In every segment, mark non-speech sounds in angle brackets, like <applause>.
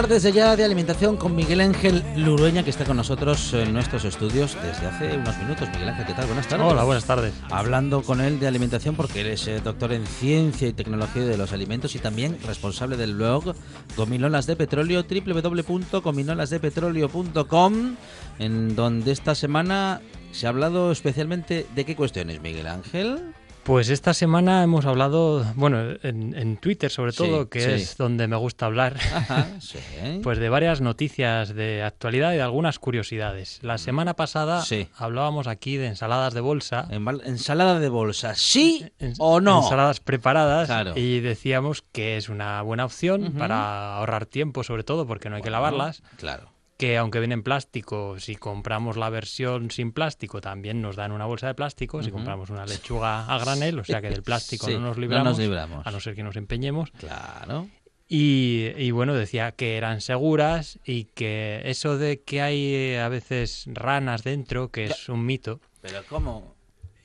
Hablar desde ya de alimentación con Miguel Ángel Lurueña, que está con nosotros en nuestros estudios desde hace unos minutos. Miguel Ángel, ¿qué tal? Buenas tardes. Hola, buenas tardes. Hablando con él de alimentación porque él es eh, doctor en ciencia y tecnología de los alimentos y también responsable del blog Gominolas de Petróleo, www.gominolasdepetróleo.com, en donde esta semana se ha hablado especialmente de qué cuestiones, Miguel Ángel. Pues esta semana hemos hablado, bueno, en, en Twitter sobre Sí, todo, que sí. es donde me gusta hablar, Ajá, <laughs> sí. pues de varias noticias de actualidad y de algunas curiosidades. La semana pasada Mm. Hablábamos aquí de ensaladas de bolsa. Enval- Ensalada de bolsa, ¿sí en- o no? Ensaladas preparadas Claro. y decíamos que es una buena opción para ahorrar tiempo, sobre todo porque no hay que lavarlas. Claro. Que aunque viene en plástico, si compramos la versión sin plástico, también nos dan una bolsa de plástico. Si compramos una lechuga a granel, o sea que del plástico Sí, no nos no libramos, nos libramos. a no ser que nos empeñemos. Claro. Y, y bueno, decía que eran seguras y que eso de que hay eh, a veces ranas dentro, que es un mito, Pero ¿cómo?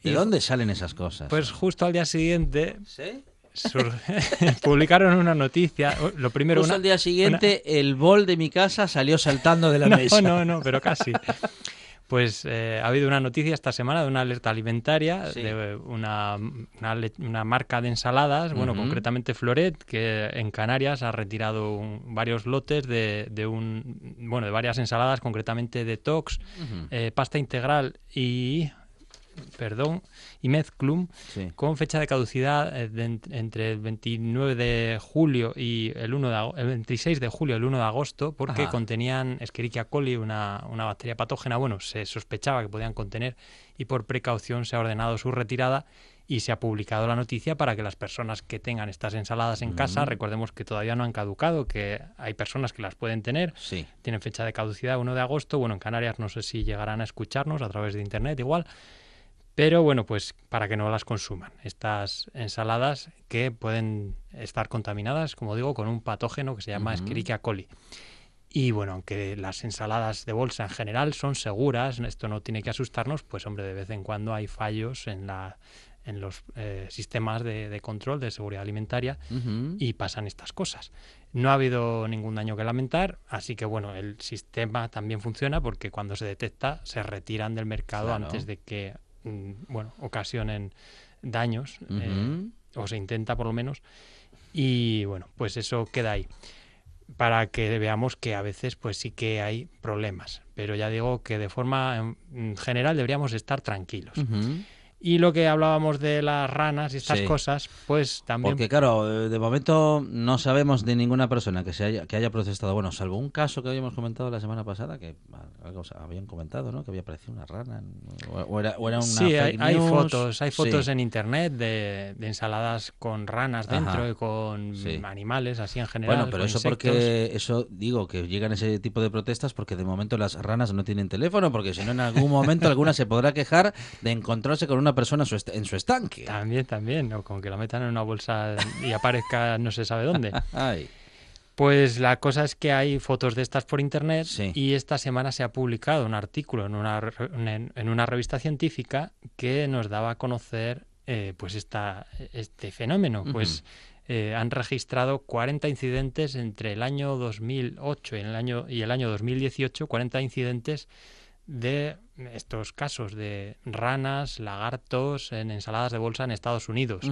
¿De Y- dónde salen esas cosas? pues justo al día siguiente ¿Sí? Sur- <laughs> publicaron una noticia. Lo primero, una, al día siguiente, el bol de mi casa salió saltando de la <laughs> No, mesa. no, no, pero casi. Pues eh, ha habido una noticia esta semana de una alerta alimentaria Sí. de una, una, marca de ensaladas, bueno, concretamente Floret, que en Canarias ha retirado un- varios lotes de, de un bueno de varias ensaladas, concretamente de Tox, eh, pasta integral y perdón y Mezclum Sí. con fecha de caducidad eh, de entre el 29 de julio y el 1 de, el 26 de julio y el 1 de agosto porque Ajá. contenían Escherichia coli, una, una bacteria patógena. Bueno, se sospechaba que podían contener y por precaución se ha ordenado su retirada y se ha publicado la noticia para que las personas que tengan estas ensaladas en casa, recordemos que todavía no han caducado, que hay personas que las pueden tener, Sí. tienen fecha de caducidad 1 de agosto. Bueno, en Canarias no sé si llegarán a escucharnos a través de internet igual. Pero bueno, pues para que no las consuman. Estas ensaladas que pueden estar contaminadas, como digo, con un patógeno que se llama Escherichia coli. Y bueno, aunque las ensaladas de bolsa en general son seguras, esto no tiene que asustarnos, pues hombre, de vez en cuando hay fallos en, la, en los eh, sistemas de, de control de seguridad alimentaria y pasan estas cosas. No ha habido ningún daño que lamentar, así que bueno, el sistema también funciona porque cuando se detecta se retiran del mercado Claro. antes de que bueno, ocasionen daños eh, o se intenta por lo menos y bueno, pues eso queda ahí para que veamos que a veces pues sí que hay problemas, pero ya digo que de forma mm, general deberíamos estar tranquilos. Y lo que hablábamos de las ranas y estas Sí. cosas, pues también... Porque claro, de momento no sabemos de ninguna persona que se haya que haya protestado, bueno, salvo un caso que habíamos comentado la semana pasada que ah, algo se- habían comentado, ¿no? Que había aparecido una rana o, o era, o era una Sí, hay, hay fotos, hay fotos Sí. en internet de, de ensaladas con ranas dentro Ajá. y con Sí. animales así en general. Bueno, pero eso insectos. porque eso digo que llegan ese tipo de protestas porque de momento las ranas no tienen teléfono, porque si no en algún momento alguna se podrá quejar de encontrarse con una persona en su, est- en su estanque. También, también, o con que la metan en una bolsa y aparezca <laughs> no se sabe dónde. Ay, Pues la cosa es que hay fotos de estas por internet Sí. y esta semana se ha publicado un artículo en una, en una revista científica que nos daba a conocer eh, pues esta, este fenómeno. Pues eh, han registrado 40 incidentes entre el año 2008 y el año, y el año 2018, 40 incidentes de estos casos de ranas, lagartos en ensaladas de bolsa en Estados Unidos.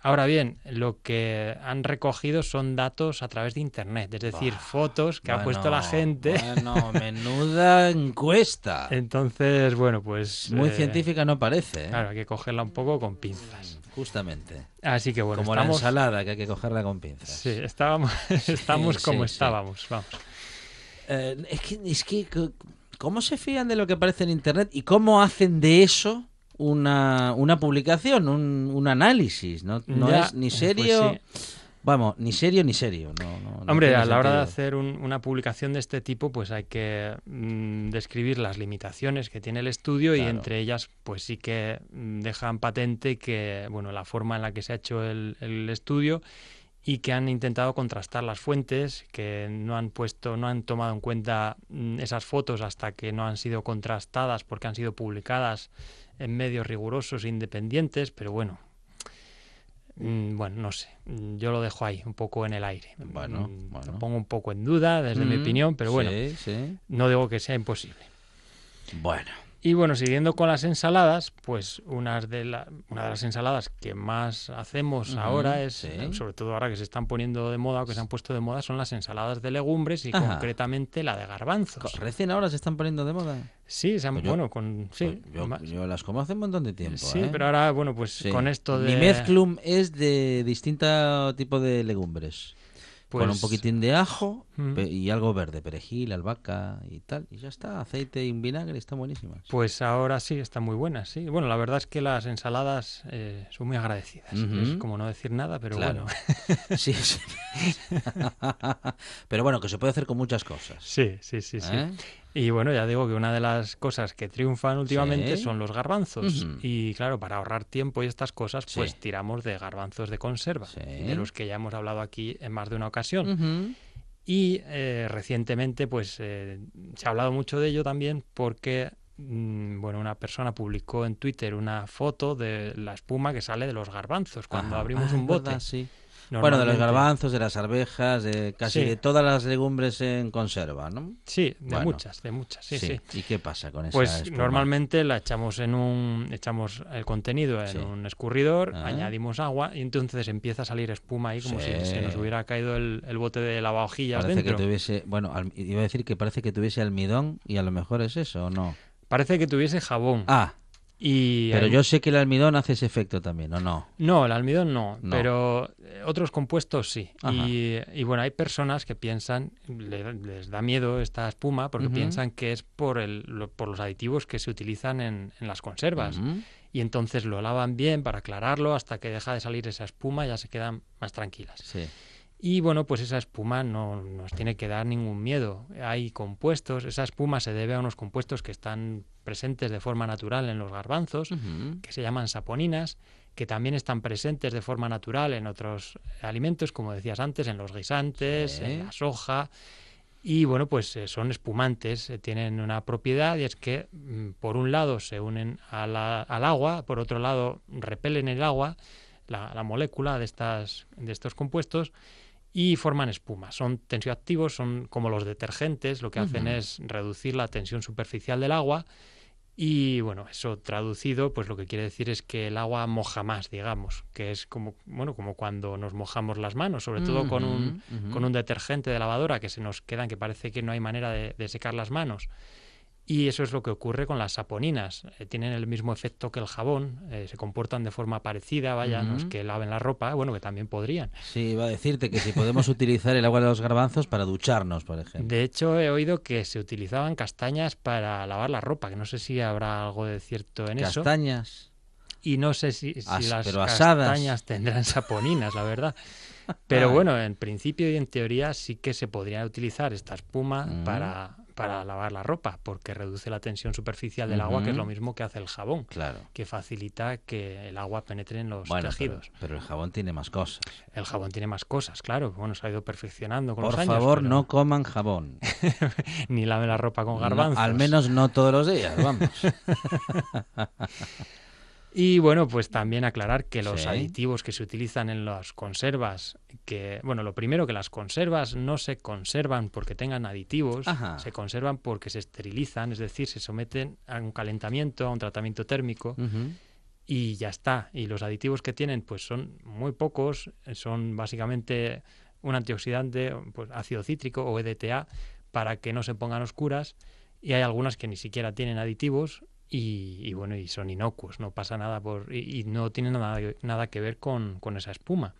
Ahora bien, lo que han recogido son datos a través de Internet, es decir, fotos que ha puesto la gente. Bueno, menuda encuesta. <laughs> Entonces, bueno, pues... Muy eh, científica no parece, ¿eh? Claro, hay que cogerla un poco con pinzas. Justamente. Así que bueno, Como la estamos... ensalada, que hay que cogerla con pinzas. Sí, estábamos, <laughs> estamos sí, como sí. estábamos, vamos. Eh, es que, es que, ¿cómo se fían de lo que aparece en Internet y cómo hacen de eso una, una publicación, un, un análisis? No, no Ya, es ni pues serio, sí. vamos, ni serio ni serio. No, no- no Hombre, a la hora de hacer un- una publicación de este tipo, pues hay que mm, describir las limitaciones que tiene el estudio y entre ellas, pues sí que mm, dejan patente que, bueno, la forma en la que se ha hecho el, el estudio y que han intentado contrastar las fuentes, que no han puesto, no han tomado en cuenta mm, esas fotos hasta que no han sido contrastadas porque han sido publicadas en medios rigurosos e independientes, pero bueno. mm, Bueno, no sé, mm, yo lo dejo ahí, un poco en el aire. Bueno, bueno. Lo pongo un poco en duda desde mi opinión, pero bueno, Sí, sí. no digo que sea imposible. Bueno. Y bueno, siguiendo con las ensaladas, pues unas de la- una de las ensaladas que más hacemos ahora es, sí. eh, sobre todo ahora que se están poniendo de moda o que se han puesto de moda, son las ensaladas de legumbres y Ajá. concretamente la de garbanzos. Recién ahora se están poniendo de moda. Sí, se han, Pues yo- bueno, con sí, Pues yo, las como hace un montón de tiempo. sí, ¿eh? pero ahora bueno, pues Sí. con esto de Mi mezclum es de distinto tipo de legumbres. con un pues, poquitín de ajo Mm. y algo verde, perejil, albahaca y tal. Y ya está, aceite y un vinagre, están buenísimas. Pues ahora sí, están muy buenas, sí. Bueno, la verdad es que las ensaladas eh, son muy agradecidas. Es como no decir nada, pero Claro. bueno. <laughs> Sí, sí. <laughs> Pero bueno, que se puede hacer con muchas cosas. Sí, sí, sí, sí. ¿eh? Y bueno, ya digo que una de las cosas que triunfan últimamente Sí. son los garbanzos. Y claro, para ahorrar tiempo y estas cosas, pues tiramos de garbanzos de conserva, Sí. de los que ya hemos hablado aquí en más de una ocasión. Ujú. Y eh, recientemente, pues eh, se ha hablado mucho de ello también porque, mm, bueno, una persona publicó en Twitter una foto de la espuma que sale de los garbanzos cuando Ajá. abrimos Ah, un bote. verdad, sí. Bueno, de los garbanzos, de las arvejas, de casi Sí. de todas las legumbres en conserva, ¿no? Sí, de Bueno. muchas, de muchas, sí, sí. ¿Y qué pasa con esa Pues espuma? normalmente la echamos en un echamos el contenido en un escurridor, Ah. añadimos agua y entonces empieza a salir espuma ahí como si se nos hubiera caído el, el bote de lavavajillas Parece dentro. que tuviese, bueno, al- iba a decir que parece que tuviese almidón y a lo mejor es eso, ¿o no? Parece que tuviese jabón. Ah, y pero hay- yo sé que el almidón hace ese efecto también, ¿o no? No, el almidón no, No. pero eh, otros compuestos sí. Y, y bueno, hay personas que piensan, le- les da miedo esta espuma porque piensan que es por, el, lo- por los aditivos que se utilizan en, en las conservas. Y entonces lo lavan bien para aclararlo hasta que deja de salir esa espuma y ya se quedan más tranquilas. Sí. Y bueno, pues esa espuma no nos tiene que dar ningún miedo. Hay compuestos, esa espuma se debe a unos compuestos que están presentes de forma natural en los garbanzos, que se llaman saponinas, que también están presentes de forma natural en otros alimentos, como decías antes, en los guisantes, Sí. en la soja. Y bueno, pues eh, son espumantes, eh, tienen una propiedad y es que mm, por un lado se unen a la- al agua, por otro lado repelen el agua, la, la molécula de, estas, de estos compuestos y forman espuma. Son tensioactivos, son como los detergentes, lo que hacen es reducir la tensión superficial del agua y bueno, eso traducido, pues lo que quiere decir es que el agua moja más, digamos, que es como, bueno, como cuando nos mojamos las manos, sobre todo con un, con un detergente de lavadora que se nos quedan que parece que no hay manera de, de secar las manos. Y eso es lo que ocurre con las saponinas. Eh, tienen el mismo efecto que el jabón, eh, se comportan de forma parecida, vaya, no es Ujú. que laven la ropa, bueno, que también podrían. Sí, iba a decirte que si podemos <laughs> utilizar el agua de los garbanzos para ducharnos, por ejemplo. De hecho, he oído que se utilizaban castañas para lavar la ropa, que no sé si habrá algo de cierto en eso. Castañas. Y no sé si, si As- las castañas tendrán saponinas, la verdad. <laughs> Pero bueno, en principio y en teoría sí que se podría utilizar esta espuma Mm. para, para lavar la ropa, porque reduce la tensión superficial del agua, que es lo mismo que hace el jabón, Claro. que facilita que el agua penetre en los Bueno, tejidos. pero el jabón tiene más cosas. El jabón tiene más cosas, claro. Bueno, se ha ido perfeccionando con Por los años. favor, pero no coman jabón. <laughs> Ni lave la ropa con No, garbanzos. al menos no todos los días, vamos. <laughs> Y bueno, pues también aclarar que los Sí. aditivos que se utilizan en las conservas, que, bueno, lo primero que las conservas no se conservan porque tengan aditivos, Ajá. se conservan porque se esterilizan, es decir, se someten a un calentamiento, a un tratamiento térmico y ya está. Y los aditivos que tienen, pues son muy pocos, son básicamente un antioxidante, pues ácido cítrico o EDTA, para que no se pongan oscuras. Y hay algunas que ni siquiera tienen aditivos y, y bueno, y son inocuos, no pasa nada por y, y no tienen nada, nada que ver con, con esa espuma.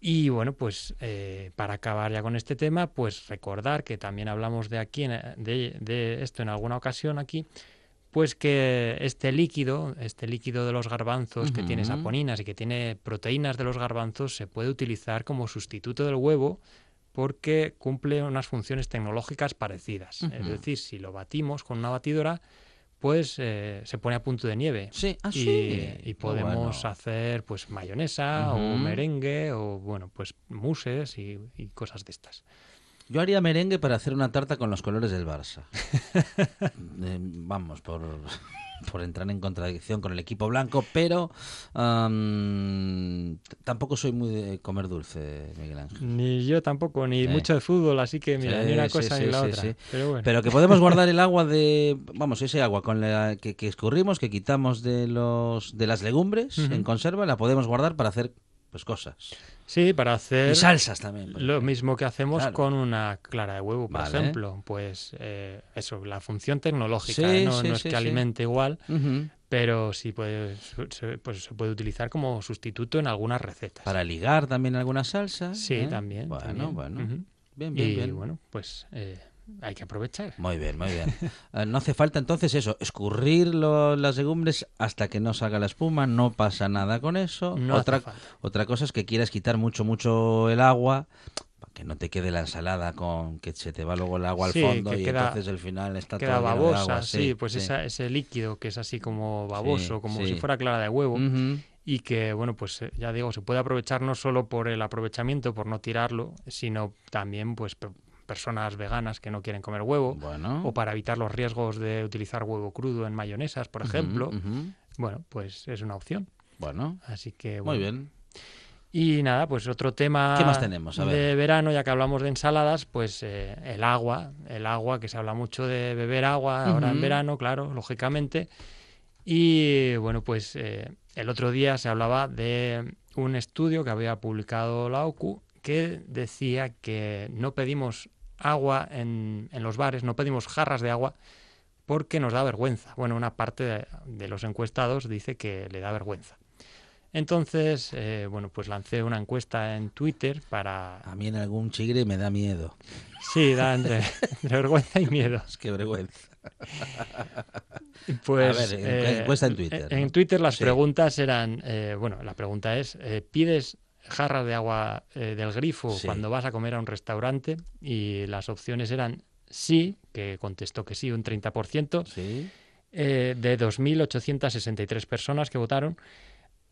Y bueno, pues eh, para acabar ya con este tema, pues recordar que también hablamos de aquí, de, de esto en alguna ocasión aquí, pues que este líquido, este líquido de los garbanzos que tiene saponinas y que tiene proteínas de los garbanzos, se puede utilizar como sustituto del huevo porque cumple unas funciones tecnológicas parecidas. Es decir, si lo batimos con una batidora, pues eh, se pone a punto de nieve. Sí, ah, Y, sí. y podemos bueno. hacer pues mayonesa o merengue o bueno pues muses y, y cosas de estas. Yo haría merengue para hacer una tarta con los colores del Barça. <laughs> Eh, vamos, por, por entrar en contradicción con el equipo blanco, pero t- tampoco soy muy de comer dulce, Miguel Ángel. Ni yo tampoco, ni Sí. mucho de fútbol, así que mira, Sí, ni una sí, cosa ni la otra. Pero bueno. Pero que podemos guardar el agua de, vamos, ese agua con la que, que escurrimos, que quitamos de los de las legumbres en conserva, la podemos guardar para hacer pues cosas. Sí, para hacer Y salsas también. lo mismo que hacemos Claro. con una clara de huevo, por Vale. ejemplo. Pues eh, eso, la función tecnológica, Sí, ¿eh? no, sí, no es sí, que alimente igual, pero sí puede, se, pues, se puede utilizar como sustituto en algunas recetas. Para ligar también alguna salsa. Sí, ¿eh? también. Bueno, también. bueno. Ujú. Bien, bien, y bien. bueno, pues eh, hay que aprovechar. Muy bien, muy bien. <laughs> Eh, no hace falta entonces eso, escurrir lo- las legumbres hasta que no salga la espuma, no pasa nada con eso. No otra, otra cosa es que quieras quitar mucho, mucho el agua, para que no te quede la ensalada con que se te va luego el agua al fondo que y queda- entonces al final está Queda todo de babosa, agua. sí, pues esa- ese líquido que es así como baboso, como si fuera clara de huevo, y que, bueno, pues eh, ya digo, se puede aprovechar no solo por el aprovechamiento, por no tirarlo, sino también, pues, personas veganas que no quieren comer huevo, Bueno. o para evitar los riesgos de utilizar huevo crudo en mayonesas, por ejemplo. Bueno, pues es una opción. Bueno, Así que, muy bueno. bien. Y nada, pues otro tema ¿Qué más tenemos? A ver. de verano, ya que hablamos de ensaladas, pues eh, el agua, el agua, que se habla mucho de beber agua ahora en verano, claro, lógicamente. Y bueno, pues eh, el otro día se hablaba de un estudio que había publicado la OCU que decía que no pedimos agua en, en los bares, no pedimos jarras de agua porque nos da vergüenza. Bueno, una parte de, de los encuestados dice que le da vergüenza. Entonces, eh, bueno, pues lancé una encuesta en Twitter para... A mí en algún chigre me da miedo. Sí, da entre, entre vergüenza y miedo. Es que vergüenza. Pues, A ver, en- encuesta en Twitter, En, ¿no? Twitter las Sí. preguntas eran, eh, bueno, la pregunta es, eh, ¿pides jarras de agua eh, del grifo Sí. cuando vas a comer a un restaurante? Y las opciones eran sí, que contestó que sí, un 30%, Sí. eh, de 2.863 personas que votaron.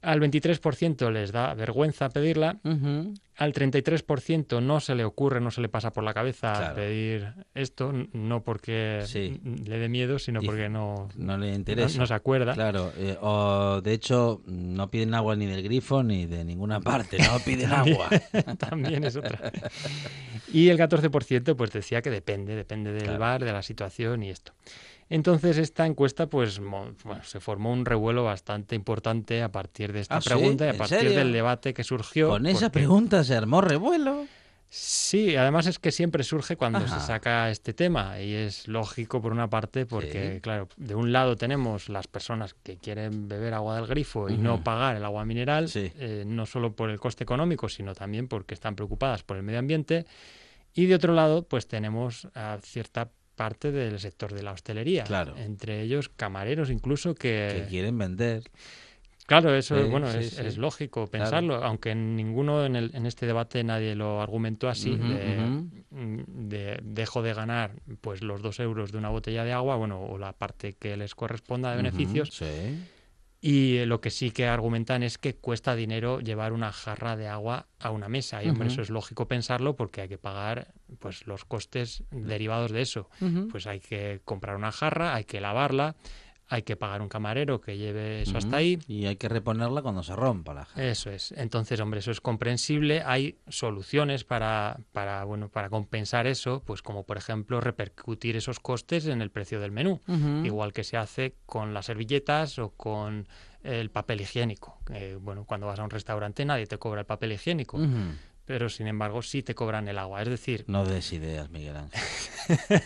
Al 23% les da vergüenza pedirla, Ujú. al 33% no se le ocurre, no se le pasa por la cabeza Claro. pedir esto, no porque Sí. le dé miedo, sino porque no, No le no, interesa. no se acuerda. Claro, eh, o de hecho no piden agua ni del grifo ni de ninguna parte, no <laughs> piden También- agua. <laughs> También es otra. Y el 14% pues decía que depende, depende del Claro. bar, de la situación y esto. Entonces esta encuesta pues bueno, se formó un revuelo bastante importante a partir de esta Ah, ¿sí? pregunta y a ¿En partir serio? del debate que surgió. Con esa porque- pregunta se armó revuelo. Sí, además es que siempre surge cuando Ajá. se saca este tema y es lógico por una parte porque, Sí. claro, de un lado tenemos las personas que quieren beber agua del grifo y no pagar el agua mineral, Sí. eh, no solo por el coste económico, sino también porque están preocupadas por el medio ambiente. Y de otro lado, pues tenemos a cierta parte del sector de la hostelería, Claro. entre ellos camareros incluso que, Que quieren vender. Claro, eso Sí, bueno, sí, es, sí. es lógico pensarlo, aunque en ninguno en, el- en este debate nadie lo argumentó así, de, mm, de dejo de ganar pues los dos euros de una botella de agua, bueno, o la parte que les corresponda de beneficios, Ujú, Sí. Y eh, lo que sí que argumentan es que cuesta dinero llevar una jarra de agua a una mesa, y hombre, eso es lógico pensarlo porque hay que pagar pues los costes derivados de eso, pues hay que comprar una jarra, hay que lavarla, hay que pagar un camarero que lleve eso hasta Ujú. ahí, Y hay que reponerla cuando se rompa la jarra. eso es. Entonces, hombre, eso es comprensible. Hay soluciones para, para, bueno, para compensar eso, pues como por ejemplo repercutir esos costes en el precio del menú, Ujú. igual que se hace con las servilletas o con el papel higiénico. Eh, bueno, cuando vas a un restaurante nadie te cobra el papel higiénico, Ujú. Pero sin embargo sí te cobran el agua. Es decir, No des ideas, Miguel Ángel. <laughs>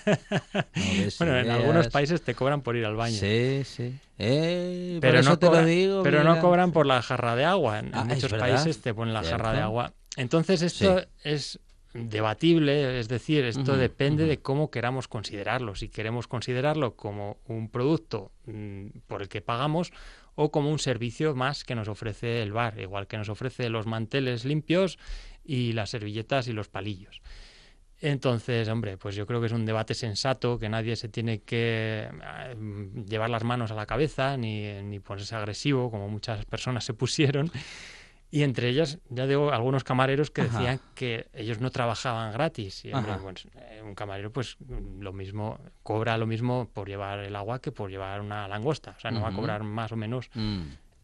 No des bueno, en algunos países te cobran por ir al baño. Sí, sí. Eh, por pero eso no, te cobran, lo digo. pero no cobran por la jarra de agua. En, Ah, muchos países te ponen la jarra de agua. Entonces esto Sí. es debatible, es decir, esto depende de cómo queramos considerarlo. Si queremos considerarlo como un producto mm, por el que pagamos o como un servicio más que nos ofrece el bar, igual que nos ofrece los manteles limpios y las servilletas y los palillos. Entonces, hombre, pues yo creo que es un debate sensato, que nadie se tiene que eh, llevar las manos a la cabeza ni, ni ponerse agresivo, como muchas personas se pusieron. Y entre ellas, ya digo, algunos camareros que Ajá. decían que ellos no trabajaban gratis. Y, hombre, pues, eh, un camarero, pues lo mismo, cobra lo mismo por llevar el agua que por llevar una langosta. O sea, no va a cobrar más o menos. Mm.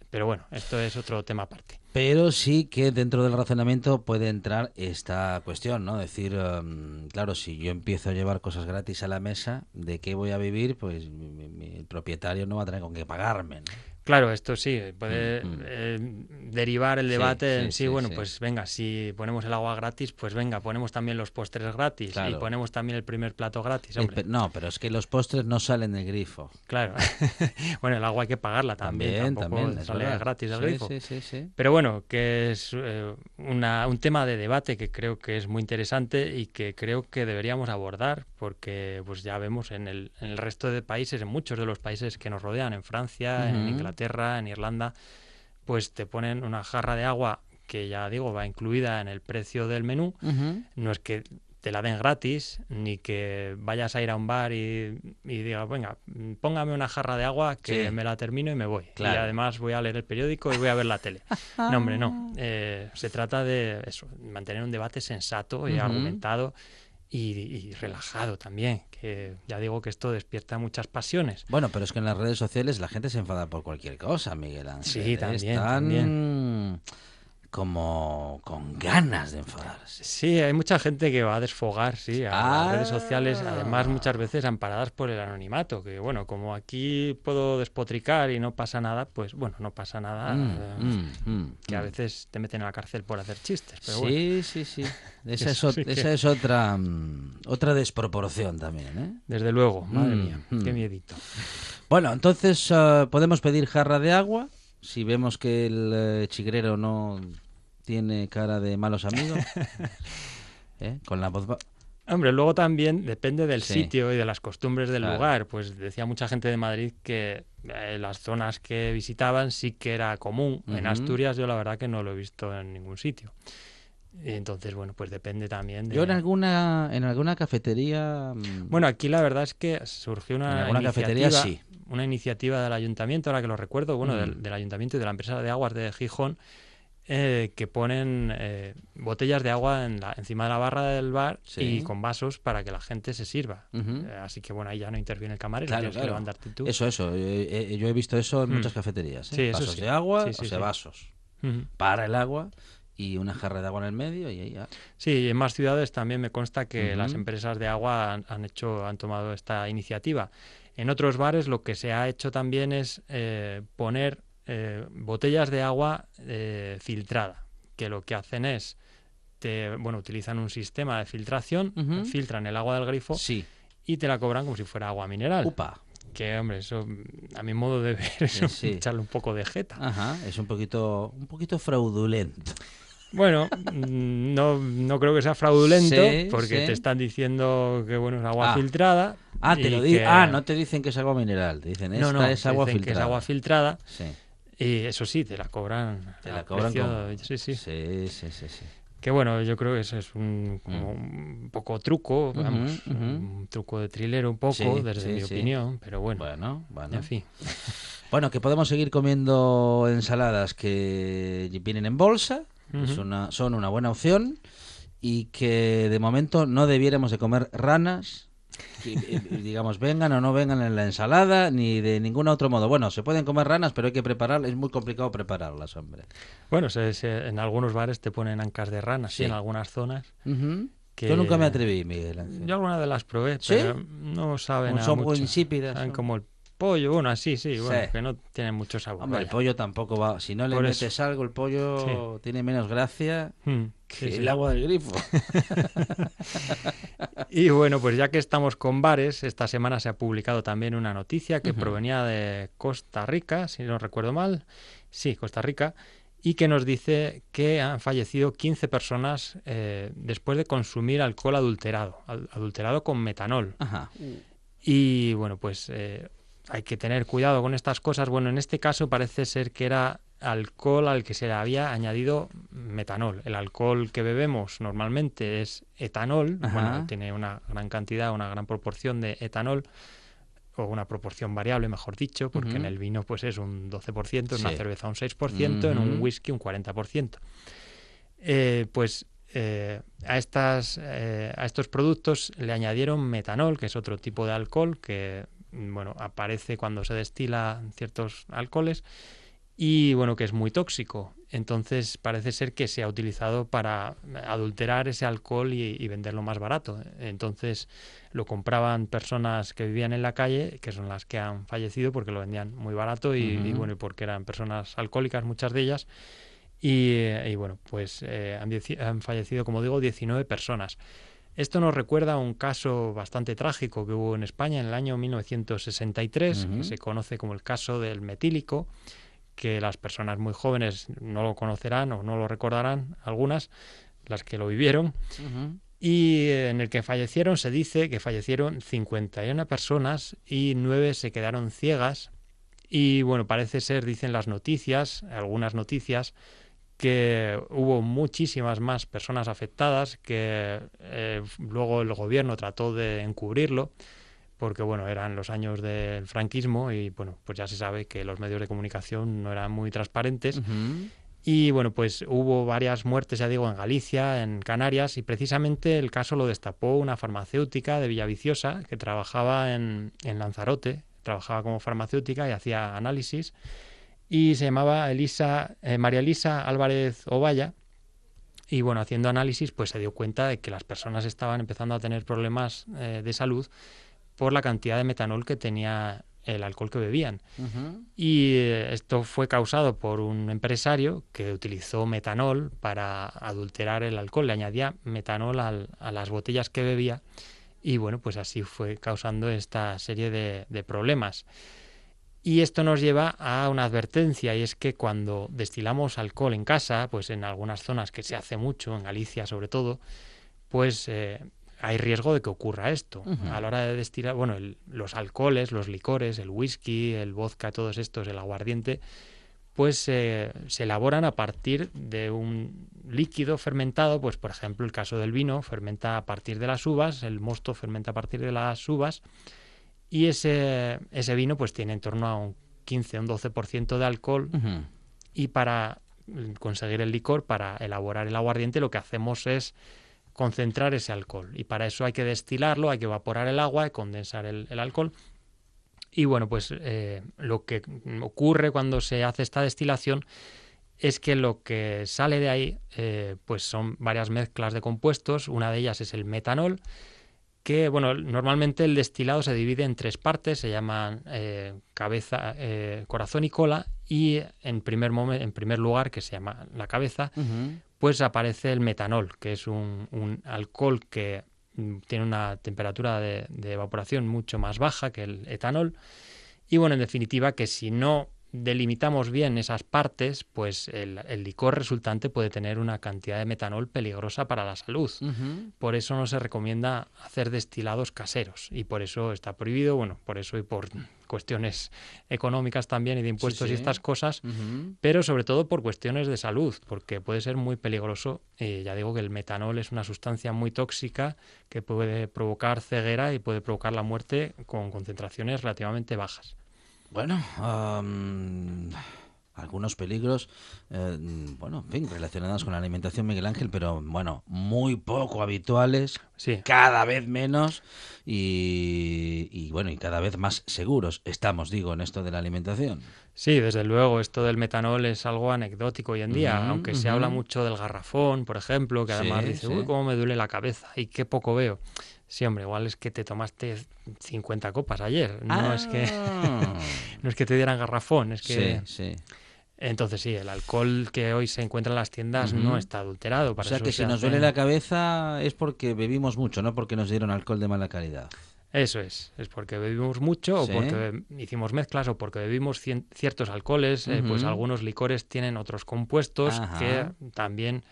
Pero bueno, esto es otro tema aparte. Pero sí que dentro del razonamiento puede entrar esta cuestión, ¿no? Decir, em, claro, si yo empiezo a llevar cosas gratis a la mesa, ¿de qué voy a vivir? Pues mi- el propietario no va a tener con qué pagarme. ¿no? Claro, esto sí, puede Mm, mm. eh, derivar el debate sí, en sí, sí, bueno, sí. pues venga, si ponemos el agua gratis, pues venga, ponemos también los postres gratis y ponemos también el primer plato gratis, Eh, hombre. no, pero es que los postres no salen del grifo. Claro. <laughs> bueno, el agua hay que pagarla también, también, es sale verdad. gratis del grifo. Sí, sí, sí. Pero bueno, que es eh, una- un tema de debate que creo que es muy interesante y que creo que deberíamos abordar porque pues ya vemos en el, en el resto de países, en muchos de los países que nos rodean, en Francia, en. Inglaterra, en Irlanda, pues te ponen una jarra de agua que ya digo va incluida en el precio del menú. No es que te la den gratis, ni que vayas a ir a un bar y, y digas, venga, póngame una jarra de agua que Sí. me la termino y me voy. Claro. Y además voy a leer el periódico y voy a ver la tele. <laughs> No, hombre, no. Eh, se trata de eso, mantener un debate sensato y argumentado y, y relajado también, que ya digo que esto despierta muchas pasiones. Bueno, pero es que en las redes sociales la gente se enfada por cualquier cosa, Miguel Ángel. Sí, también, Están como con ganas de enfadarse. Sí, hay mucha gente que va a desfogar, sí, a las redes sociales, además Ah. muchas veces amparadas por el anonimato, que bueno, como aquí puedo despotricar y no pasa nada, pues bueno, no pasa nada, Mm, eh, mm, mm, que a veces te meten a la cárcel por hacer chistes, pero sí, bueno, sí, sí. Esa, es, sí <laughs> que- esa es otra otra desproporción también, ¿eh? desde luego, madre mía, qué miedito. Bueno, entonces ah, podemos pedir jarra de agua si vemos que el eh, chigrero no tiene cara de malos amigos. <laughs> ¿Eh? Con la voz... Hombre, luego también depende del Sí. sitio y de las costumbres del Claro. lugar. Pues decía mucha gente de Madrid que eh, las zonas que visitaban sí que era común. En. Asturias yo la verdad que no lo he visto en ningún sitio. Y entonces, bueno, pues depende también de... Yo en alguna en alguna cafetería mm, Bueno, aquí la verdad es que surgió una En alguna cafetería, sí. Una iniciativa del ayuntamiento, ahora que lo recuerdo, bueno, Mm. del, del ayuntamiento y de la empresa de aguas de Gijón, eh, que ponen eh, botellas de agua en la- encima de la barra del bar Sí. y con vasos para que la gente se sirva. Ujú. Eh, así que bueno, ahí ya no interviene el camarero, Claro, tienes que claro. levantarte tú. Eso, eso. eh, eh, yo he visto eso en Mm. muchas cafeterías. ¿eh? Sí, vasos sí. de agua, o sea, vasos para el agua y una jarra de agua en el medio y ahí ya. Sí, y en más ciudades también me consta que Ujú. las empresas de agua han, han hecho, han tomado esta iniciativa. En otros bares lo que se ha hecho también es eh, poner eh, botellas de agua eh, filtrada, que lo que hacen es te, bueno, utilizan un sistema de filtración, filtran el agua del grifo Sí. y te la cobran como si fuera agua mineral. Upa. Que, hombre, eso, a mi modo de ver, <laughs> eso Sí. echarle un poco de jeta. Ajá, es un poquito, un poquito fraudulento. Bueno, mm, no, no creo que sea fraudulento, Sí, porque sí. te están diciendo que, bueno, es agua Ah. filtrada. Ah, te lo que- ah, no te dicen que es agua mineral, te dicen No, esta no, es te agua dicen que filtrada. es agua filtrada. Sí. Y eso sí, te la cobran. Te la cobran Sí, sí. Sí, sí, sí, sí. Que bueno, yo creo que eso es un, como un poco truco, vamos, un truco de trilero un poco, Sí, desde sí, mi sí. opinión, pero bueno, Bueno, bueno. en fin. Bueno, que podemos seguir comiendo ensaladas que vienen en bolsa, es una- son una buena opción y que de momento no debiéramos de comer ranas, que, digamos, vengan o no vengan en la ensalada, ni de ningún otro modo. Bueno, se pueden comer ranas, pero hay que prepararlas, es muy complicado prepararlas, hombre. Bueno, se- se- en algunos bares te ponen ancas de rana, sí, Sí. en algunas zonas. Que- Yo nunca me atreví, Miguel Ángel. Yo alguna de las probé, ¿Sí? pero no saben son muy insípidas, Saben son. como el pollo, bueno, así, sí, bueno, Sí. que no tienen mucho sabor. Hombre, el pollo tampoco va. Si no le Por metes eso. algo, el pollo tiene menos gracia Mm, que sí, el agua del grifo. <laughs> Y bueno, pues ya que estamos con bares, esta semana se ha publicado también una noticia que provenía de Costa Rica, si no recuerdo mal. Sí, Costa Rica. Y que nos dice que han fallecido 15 personas eh, después de consumir alcohol adulterado, adulterado con metanol. Ajá. Y bueno, pues eh, hay que tener cuidado con estas cosas. Bueno, en este caso parece ser que era alcohol al que se le había añadido metanol. El alcohol que bebemos normalmente es etanol, Ajá. bueno, tiene una gran cantidad, una gran proporción de etanol o una proporción variable, mejor dicho, porque en el vino pues es un 12%, en una Sí. cerveza un 6%, en un whisky un 40%. Eh, pues eh, a, estas, eh, a estos productos le añadieron metanol, que es otro tipo de alcohol que bueno, aparece cuando se destila ciertos alcoholes y bueno, que es muy tóxico. Entonces parece ser que se ha utilizado para adulterar ese alcohol y, y venderlo más barato. Entonces lo compraban personas que vivían en la calle, que son las que han fallecido porque lo vendían muy barato y, bueno, porque eran personas alcohólicas, muchas de ellas. Y, eh, y bueno, pues eh, han fallecido, como digo, 19 personas. Esto nos recuerda a un caso bastante trágico que hubo en España en el año 1963, Ujú. que se conoce como el caso del metílico, que las personas muy jóvenes no lo conocerán o no lo recordarán, algunas, las que lo vivieron, y eh, en el que fallecieron, se dice que fallecieron 51 personas y 9 se quedaron ciegas. Y bueno, parece ser, dicen las noticias, algunas noticias, que hubo muchísimas más personas afectadas, que eh, luego el gobierno trató de encubrirlo, porque bueno, eran los años del franquismo y bueno, pues ya se sabe que los medios de comunicación no eran muy transparentes. Ujú. Y bueno, pues hubo varias muertes, ya digo, en Galicia, en Canarias, y precisamente el caso lo destapó una farmacéutica de Villaviciosa que trabajaba en, en Lanzarote, trabajaba como farmacéutica y hacía análisis, y se llamaba Elisa, eh, María Elisa Álvarez Ovalla. Y bueno, haciendo análisis, pues se dio cuenta de que las personas estaban empezando a tener problemas eh, de salud por la cantidad de metanol que tenía el alcohol que bebían. Y eh, esto fue causado por un empresario que utilizó metanol para adulterar el alcohol, le añadía metanol al- a las botellas que bebía y bueno, pues así fue causando esta serie de, de problemas. Y esto nos lleva a una advertencia y es que cuando destilamos alcohol en casa, pues en algunas zonas que se hace mucho, en Galicia sobre todo, pues eh, hay riesgo de que ocurra esto. A la hora de destilar, bueno, el- los alcoholes, los licores, el whisky, el vodka, todos estos, el aguardiente, pues eh, se elaboran a partir de un líquido fermentado, pues por ejemplo el caso del vino fermenta a partir de las uvas, el mosto fermenta a partir de las uvas y ese, ese vino pues tiene en torno a un 15 o un 12% de alcohol y para conseguir el licor, para elaborar el aguardiente, lo que hacemos es concentrar ese alcohol. Y para eso hay que destilarlo, hay que evaporar el agua y condensar el, el alcohol. Y bueno, pues eh, lo que ocurre cuando se hace esta destilación es que lo que sale de ahí eh, pues son varias mezclas de compuestos. Una de ellas es el metanol, que bueno, normalmente el destilado se divide en tres partes, se llaman eh, cabeza, eh, corazón y cola, y en primer, momen- en primer lugar, que se llama la cabeza, pues aparece el metanol, que es un, un alcohol que mm, tiene una temperatura de, de evaporación mucho más baja que el etanol. Y bueno, en definitiva, que si no delimitamos bien esas partes, pues el, el licor resultante puede tener una cantidad de metanol peligrosa para la salud. Por eso no se recomienda hacer destilados caseros y por eso está prohibido, bueno, por eso y por cuestiones económicas también y de impuestos sí. y estas cosas, pero sobre todo por cuestiones de salud, porque puede ser muy peligroso. Eh, ya digo que el metanol es una sustancia muy tóxica que puede provocar ceguera y puede provocar la muerte con concentraciones relativamente bajas. Bueno, am, algunos peligros, eh, bueno, en fin, relacionados con la alimentación, Miguel Ángel, pero bueno, muy poco habituales, Sí, cada vez menos y, y, bueno, y cada vez más seguros estamos, digo, en esto de la alimentación. Sí, desde luego, esto del metanol es algo anecdótico hoy en día, aunque se habla mucho del garrafón, por ejemplo, que además Sí, dice, sí. uy, cómo me duele la cabeza y qué poco veo. Sí, hombre, igual es que te tomaste 50 copas ayer, no es que Ah. <laughs> no es que te dieran garrafón, es que Sí, sí. entonces sí, el alcohol que hoy se encuentra en las tiendas no está adulterado, O para sea eso que se si nos duele la cabeza es porque bebimos mucho, no porque nos dieron alcohol de mala calidad. Eso es, es porque bebimos mucho Sí. o porque hicimos mezclas o porque bebimos cien- ciertos alcoholes, eh, pues algunos licores tienen otros compuestos Ajá. que también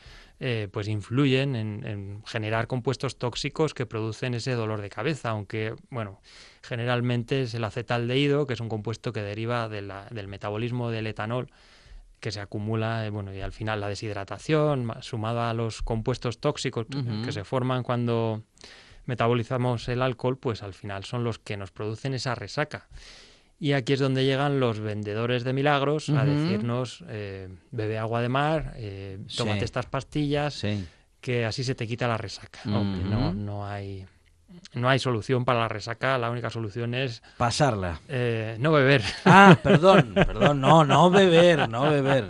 eh, pues influyen en, en generar compuestos tóxicos que producen ese dolor de cabeza, aunque bueno, generalmente es el acetaldehído, que es un compuesto que deriva de la- del metabolismo del etanol que se acumula, eh, bueno, y al final la deshidratación, ma- sumado a los compuestos tóxicos que se forman cuando metabolizamos el alcohol, pues al final son los que nos producen esa resaca. Y aquí es donde llegan los vendedores de milagros a decirnos, eh, bebe agua de mar, eh, tómate Sí. estas pastillas, Sí. que así se te quita la resaca. No, no hay... No hay solución para la resaca, la única solución es Pasarla. eh, no beber. Ah, perdón, <laughs> perdón, no, no beber, no beber.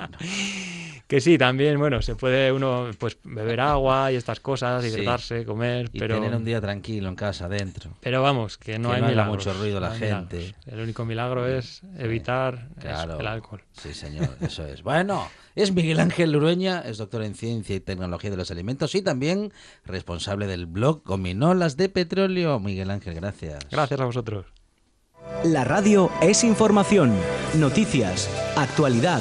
Que sí, también, bueno, se puede uno pues beber agua y estas cosas, Sí. hidratarse, comer, Y pero... tener un día tranquilo en casa, dentro. Pero vamos, que no Que hay no milagros. mucho ruido la no gente. milagros. El único milagro es evitar Claro. el alcohol. Sí, señor, eso es. Bueno, es Miguel Ángel Urueña, es doctor en Ciencia y Tecnología de los Alimentos y también responsable del blog Gominolas de Petróleo. Miguel Ángel, gracias. Gracias a vosotros. La radio es información, noticias, actualidad.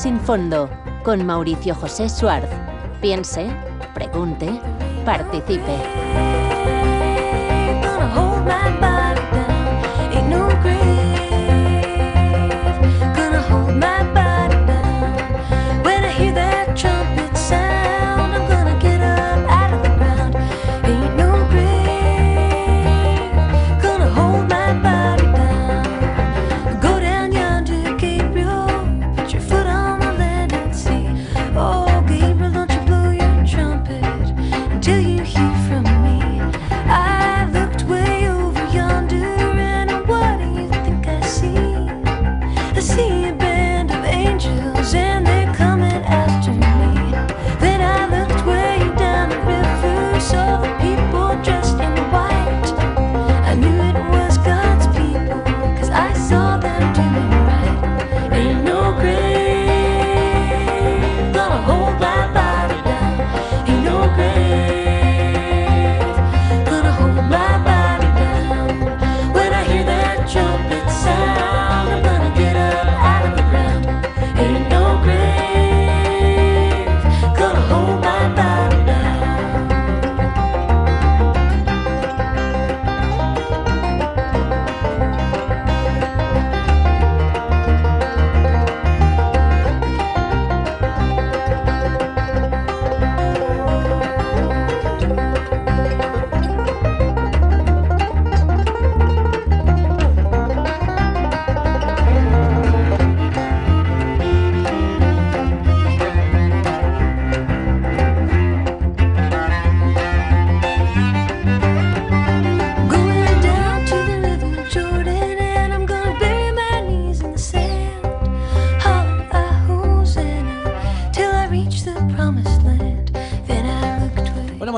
Sin fondo con Mauricio José Suárez. Piense, pregunte, participe.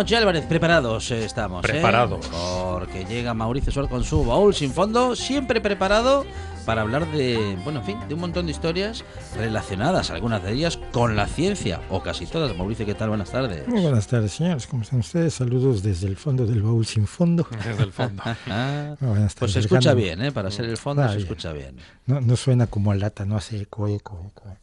Monchi Álvarez, preparados estamos. ¿eh? Preparados. Porque llega Mauricio Suárez con su baúl sin fondo, siempre preparado para hablar de, bueno, en fin, de un montón de historias relacionadas, algunas de ellas con la ciencia, o casi todas. Mauricio, ¿qué tal? Buenas tardes. Muy buenas tardes, señores. ¿Cómo están ustedes? Saludos desde el fondo del baúl sin fondo. <laughs> Desde el fondo. <laughs> Ah, pues se escucha Alejandro. bien, ¿eh? Para ser el fondo Ah, se bien. escucha bien. No, no suena como a lata, no hace eco, eco, eco.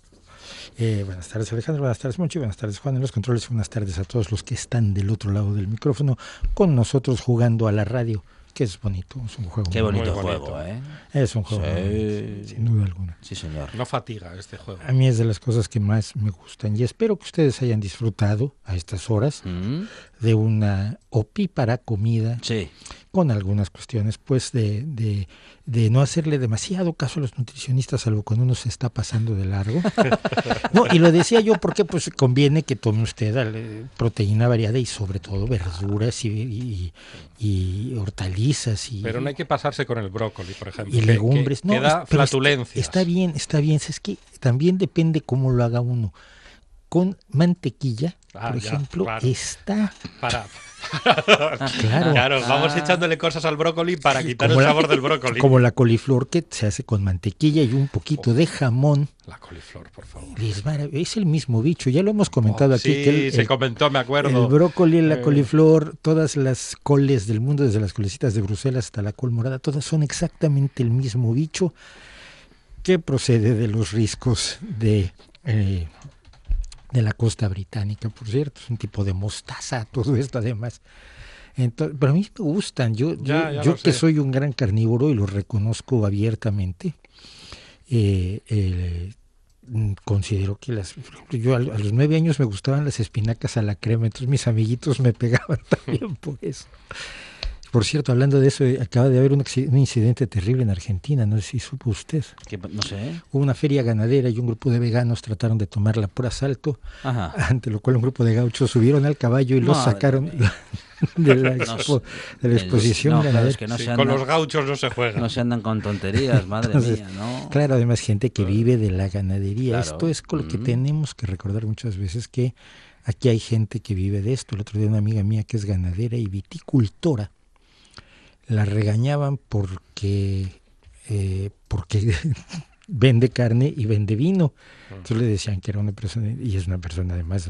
Eh, buenas tardes, Alejandro. Buenas tardes, Monchi. Buenas tardes, Juan. En los controles, buenas tardes a todos los que están del otro lado del micrófono con nosotros jugando a la radio, que es bonito. Es un juego. Qué bonito juego, ¿eh? Es un juego, Sí. sin duda alguna. Sí, señor. No fatiga este juego. A mí es de las cosas que más me gustan y espero que ustedes hayan disfrutado a estas horas Mm, de una opípara comida Sí. Con algunas cuestiones, pues de, de, de no hacerle demasiado caso a los nutricionistas, salvo cuando uno se está pasando de largo. <laughs> No, y lo decía yo porque pues conviene que tome usted eh, proteína variada y sobre todo verduras y, y- y hortalizas y, Pero no hay que pasarse con el brócoli, por ejemplo. y legumbres. Que, no, que pero está- bien, está bien. Es que también depende cómo lo haga uno. Con mantequilla, Ah, por ya, ejemplo, claro. está Para. <laughs> claro. Claro, vamos echándole cosas al brócoli para quitar como el la- sabor del brócoli. Como la coliflor que se hace con mantequilla y un poquito de jamón. La coliflor, por favor. Es, el mismo bicho, ya lo hemos comentado Oh, aquí. sí, que el, se el- comentó, me acuerdo. el brócoli, la Eh. coliflor, todas las coles del mundo, desde las colecitas de Bruselas hasta la col morada, todas son exactamente el mismo bicho que procede de los riscos de, eh, de la costa británica, por cierto. Es un tipo de mostaza, <laughs> todo esto además. Entonces, pero a mí me gustan. Yo, yo, Ya, yo que sé. soy un gran carnívoro y lo reconozco abiertamente, eh, eh, mm, considero que las yo a los nueve años me gustaban las espinacas a la crema, entonces mis amiguitos me <laughs> pegaban también por eso. Por cierto, hablando de eso, acaba de haber un, incidente terrible en Argentina, no sé si supo usted. Que, no sé. Hubo una feria ganadera y un grupo de veganos trataron de tomarla por asalto, Ajá. ante lo cual un grupo de gauchos subieron al caballo y los sacaron <laughs> de la, No expo- sé. de la El- exposición no, claro, ganadera. es que no Sí, se con los gauchos no se juega. No se andan con tonterías, madre Entonces, mía, ¿no? Claro, además gente que vive de la ganadería. Claro. Esto es con lo que Mm. tenemos que recordar muchas veces que aquí hay gente que vive de esto. El otro día una amiga mía que es ganadera y viticultora la regañaban porque eh, porque <laughs> vende carne y vende vino. Entonces le decían que era una persona y es una persona además